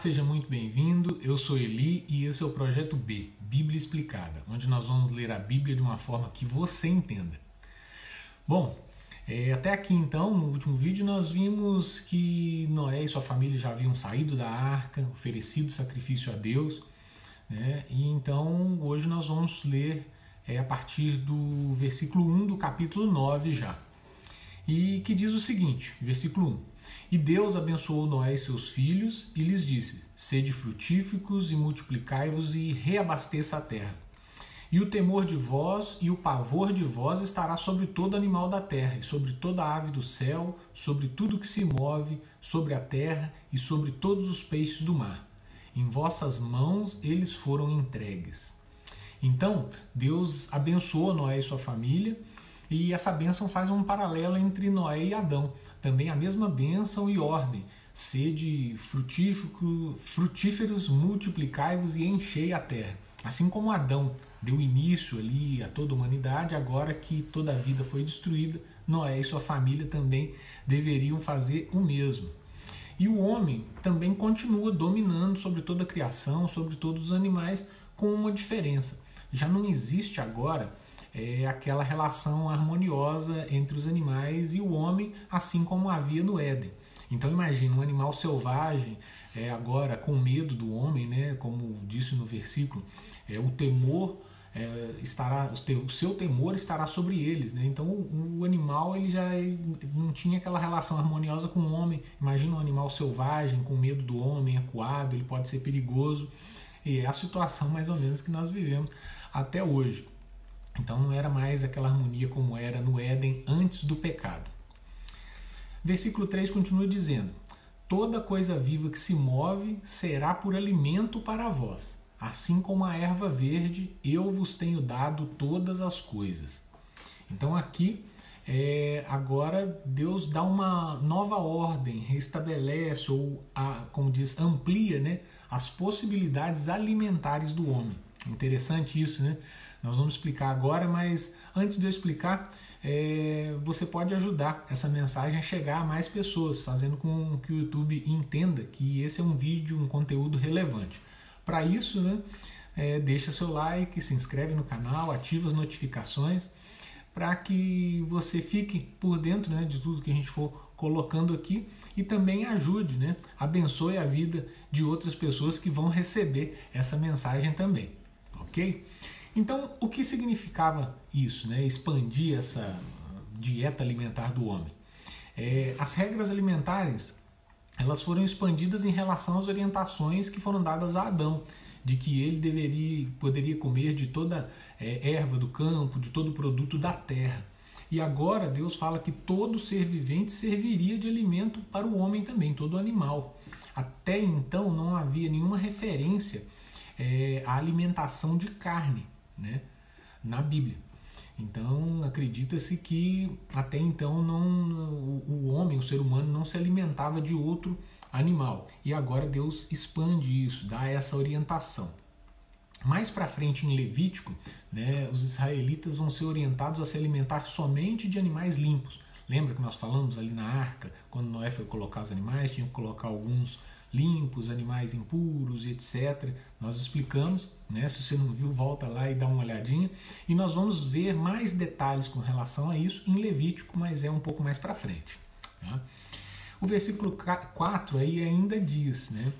seja muito bem-vindo. Eu sou Eli e esse é o projeto B, Bíblia Explicada, onde nós vamos ler a Bíblia de uma forma que você entenda. Bom, é, até aqui então, no último vídeo, nós vimos que Noé e sua família já haviam saído da arca, oferecido sacrifício a Deus, né? e então hoje nós vamos ler é, a partir do versículo 1 do capítulo 9 já. E que diz o seguinte, versículo 1. E Deus abençoou Noé e seus filhos e lhes disse: Sede frutíficos e multiplicai-vos e reabasteça a terra. E o temor de vós e o pavor de vós estará sobre todo animal da terra, e sobre toda ave do céu, sobre tudo que se move, sobre a terra e sobre todos os peixes do mar. Em vossas mãos eles foram entregues. Então, Deus abençoou Noé e sua família, e essa bênção faz um paralelo entre Noé e Adão. Também a mesma bênção e ordem. Sede frutíferos, multiplicai-vos e enchei a terra. Assim como Adão deu início ali a toda a humanidade, agora que toda a vida foi destruída, Noé e sua família também deveriam fazer o mesmo. E o homem também continua dominando sobre toda a criação, sobre todos os animais, com uma diferença. Já não existe agora é, aquela relação harmoniosa entre os animais e o homem, assim como havia no Éden. Então imagine um animal selvagem é, agora com medo do homem, né, como disse no versículo, é, o temor é, estará, o seu temor estará sobre eles, né? Então o, o animal ele já não tinha aquela relação harmoniosa com o homem. Imagina um animal selvagem com medo do homem, acuado, ele pode ser perigoso. E é a situação mais ou menos que nós vivemos até hoje. Então não era mais aquela harmonia como era no Éden antes do pecado. Versículo 3 continua dizendo: Toda coisa viva que se move será por alimento para vós. Assim como a erva verde, eu vos tenho dado todas as coisas. Então aqui, é, agora Deus dá uma nova ordem, restabelece ou, a, como diz, amplia né, as possibilidades alimentares do homem. Interessante isso, né? Nós vamos explicar agora, mas antes de eu explicar, é, você pode ajudar essa mensagem a chegar a mais pessoas, fazendo com que o YouTube entenda que esse é um vídeo, um conteúdo relevante. Para isso, né, é, deixa seu like, se inscreve no canal, ativa as notificações para que você fique por dentro né, de tudo que a gente for colocando aqui e também ajude, né, abençoe a vida de outras pessoas que vão receber essa mensagem também, ok? Então, o que significava isso, né? expandir essa dieta alimentar do homem? É, as regras alimentares elas foram expandidas em relação às orientações que foram dadas a Adão, de que ele deveria, poderia comer de toda é, erva do campo, de todo produto da terra. E agora Deus fala que todo ser vivente serviria de alimento para o homem também, todo animal. Até então não havia nenhuma referência é, à alimentação de carne né, na Bíblia. Então acredita-se que até então não, o, homem, o ser humano, não se alimentava de outro animal. E agora Deus expande isso, dá essa orientação. Mais para frente em Levítico, né, os israelitas vão ser orientados a se alimentar somente de animais limpos. Lembra que nós falamos ali na arca, quando Noé foi colocar os animais, tinha que colocar alguns limpos, animais impuros etc. Nós explicamos, né? Se você não viu, volta lá e dá uma olhadinha. E nós vamos ver mais detalhes com relação a isso em Levítico, mas é um pouco mais para frente. Tá? O versículo 4 aí ainda diz, né?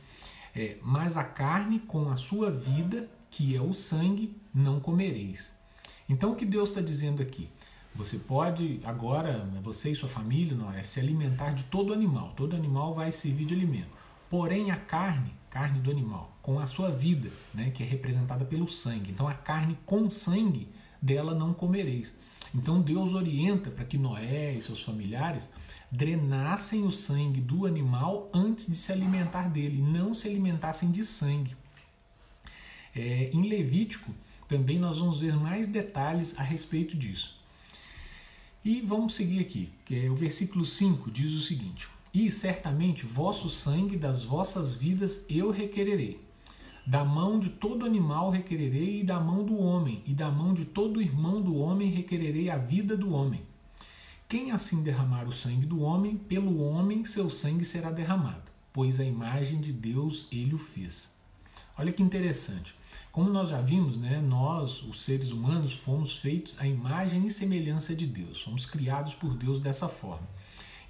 É, mas a carne com a sua vida, que é o sangue, não comereis. Então o que Deus está dizendo aqui? Você pode agora, você e sua família, não é, se alimentar de todo animal. Todo animal vai servir de alimento. Porém, a carne, carne do animal, com a sua vida, né, que é representada pelo sangue. Então, a carne com sangue dela não comereis. Então, Deus orienta para que Noé e seus familiares drenassem o sangue do animal antes de se alimentar dele, não se alimentassem de sangue. É, em Levítico, também nós vamos ver mais detalhes a respeito disso. E vamos seguir aqui, que é o versículo 5 diz o seguinte: e certamente vosso sangue das vossas vidas eu requererei. Da mão de todo animal requererei, e da mão do homem, e da mão de todo irmão do homem requererei a vida do homem. Quem assim derramar o sangue do homem, pelo homem seu sangue será derramado, pois a imagem de Deus ele o fez. Olha que interessante. Como nós já vimos, né, nós, os seres humanos, fomos feitos à imagem e semelhança de Deus. Fomos criados por Deus dessa forma.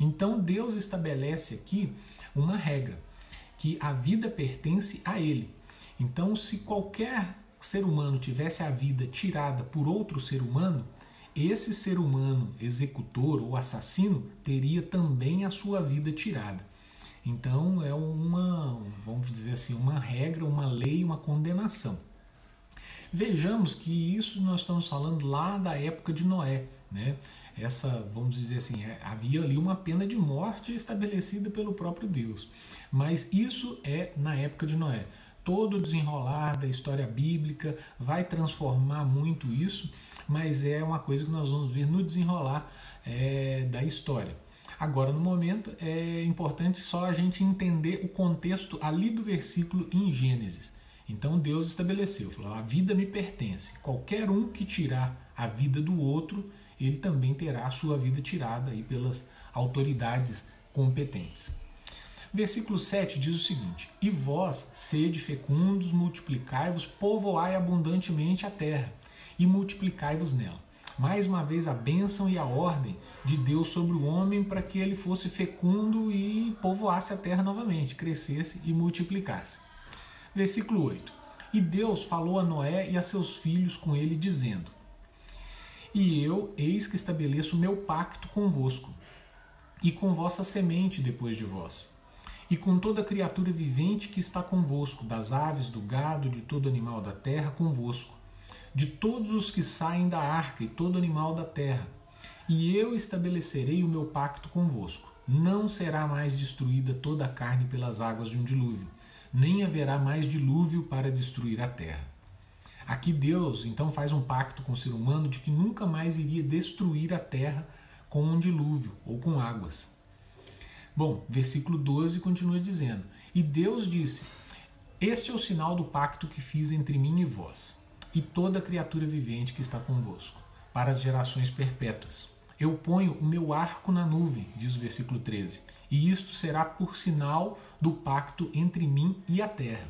Então Deus estabelece aqui uma regra, que a vida pertence a Ele. Então, se qualquer ser humano tivesse a vida tirada por outro ser humano, esse ser humano executor ou assassino teria também a sua vida tirada. Então é uma, vamos dizer assim, uma regra, uma lei, uma condenação. Vejamos que isso nós estamos falando lá da época de Noé, né? Essa, vamos dizer assim, é, havia ali uma pena de morte estabelecida pelo próprio Deus. Mas isso é na época de Noé. Todo o desenrolar da história bíblica vai transformar muito isso, mas é uma coisa que nós vamos ver no desenrolar é, da história. Agora, no momento, é importante só a gente entender o contexto ali do versículo em Gênesis. Então Deus estabeleceu, falou: a vida me pertence. Qualquer um que tirar a vida do outro, ele também terá a sua vida tirada aí pelas autoridades competentes. Versículo 7 diz o seguinte: E vós, sede fecundos, multiplicai-vos, povoai abundantemente a terra, e multiplicai-vos nela mais uma vez a bênção e a ordem de Deus sobre o homem para que ele fosse fecundo e povoasse a terra novamente, crescesse e multiplicasse. Versículo 8: E Deus falou a Noé e a seus filhos com ele, dizendo: E eu, eis que estabeleço meu pacto convosco, e com vossa semente depois de vós, e com toda criatura vivente que está convosco, das aves, do gado, de todo animal da terra convosco de todos os que saem da arca e todo animal da terra. E eu estabelecerei o meu pacto convosco. Não será mais destruída toda a carne pelas águas de um dilúvio, nem haverá mais dilúvio para destruir a terra. Aqui Deus então faz um pacto com o ser humano de que nunca mais iria destruir a terra com um dilúvio ou com águas. Bom, versículo 12 continua dizendo: E Deus disse: Este é o sinal do pacto que fiz entre mim e vós e toda criatura vivente que está convosco, para as gerações perpétuas. Eu ponho o meu arco na nuvem, diz o versículo 13, e isto será por sinal do pacto entre mim e a terra.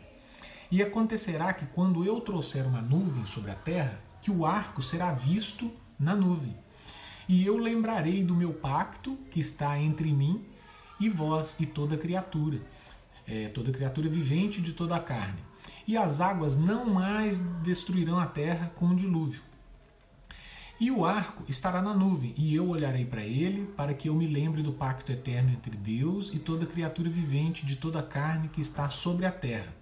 E acontecerá que quando eu trouxer uma nuvem sobre a terra, que o arco será visto na nuvem. E eu lembrarei do meu pacto que está entre mim e vós e toda criatura, é, toda criatura vivente de toda a carne e as águas não mais destruirão a terra com o dilúvio. E o arco estará na nuvem, e eu olharei para ele, para que eu me lembre do pacto eterno entre Deus e toda criatura vivente de toda a carne que está sobre a terra.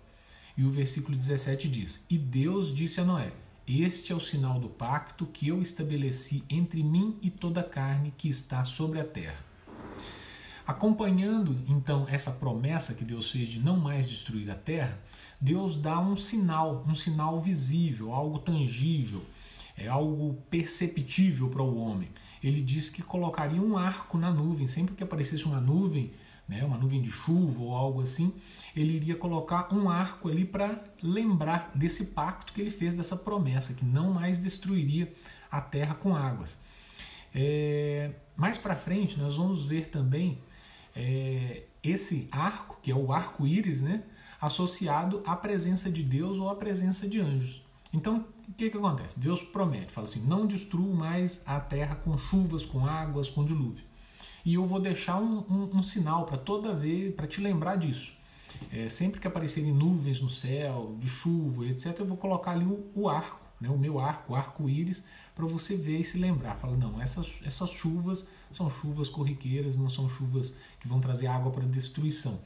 E o versículo 17 diz: E Deus disse a Noé: Este é o sinal do pacto que eu estabeleci entre mim e toda a carne que está sobre a terra. Acompanhando então essa promessa que Deus fez de não mais destruir a terra, Deus dá um sinal, um sinal visível, algo tangível, é algo perceptível para o homem. Ele diz que colocaria um arco na nuvem, sempre que aparecesse uma nuvem, né, uma nuvem de chuva ou algo assim, ele iria colocar um arco ali para lembrar desse pacto que ele fez, dessa promessa, que não mais destruiria a terra com águas. É, mais para frente, nós vamos ver também é, esse arco, que é o arco-íris, né, associado à presença de Deus ou à presença de anjos. Então, o que, que acontece? Deus promete, fala assim: não destruo mais a terra com chuvas, com águas, com dilúvio. E eu vou deixar um, um, um sinal para toda vez, para te lembrar disso. É, sempre que aparecerem nuvens no céu, de chuva, etc., eu vou colocar ali o, o arco, né, o meu arco, o arco-íris, para você ver e se lembrar. Fala, não, essas, essas chuvas são chuvas corriqueiras, não são chuvas que vão trazer água para destruição.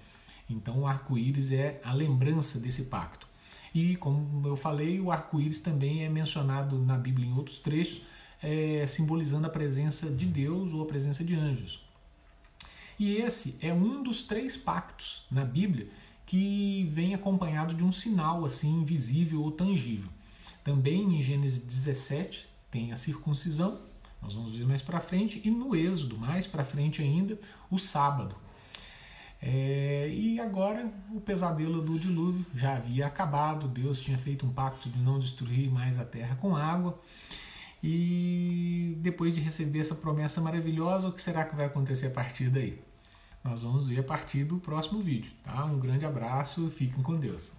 Então o arco-íris é a lembrança desse pacto. E como eu falei, o arco-íris também é mencionado na Bíblia em outros trechos, é, simbolizando a presença de Deus ou a presença de anjos. E esse é um dos três pactos na Bíblia que vem acompanhado de um sinal assim visível ou tangível. Também em Gênesis 17 tem a circuncisão, nós vamos ver mais para frente, e no Êxodo, mais para frente ainda, o sábado. É, e agora o pesadelo do dilúvio já havia acabado, Deus tinha feito um pacto de não destruir mais a terra com água. E depois de receber essa promessa maravilhosa, o que será que vai acontecer a partir daí? nós vamos ver a partir do próximo vídeo, tá? Um grande abraço, fiquem com Deus.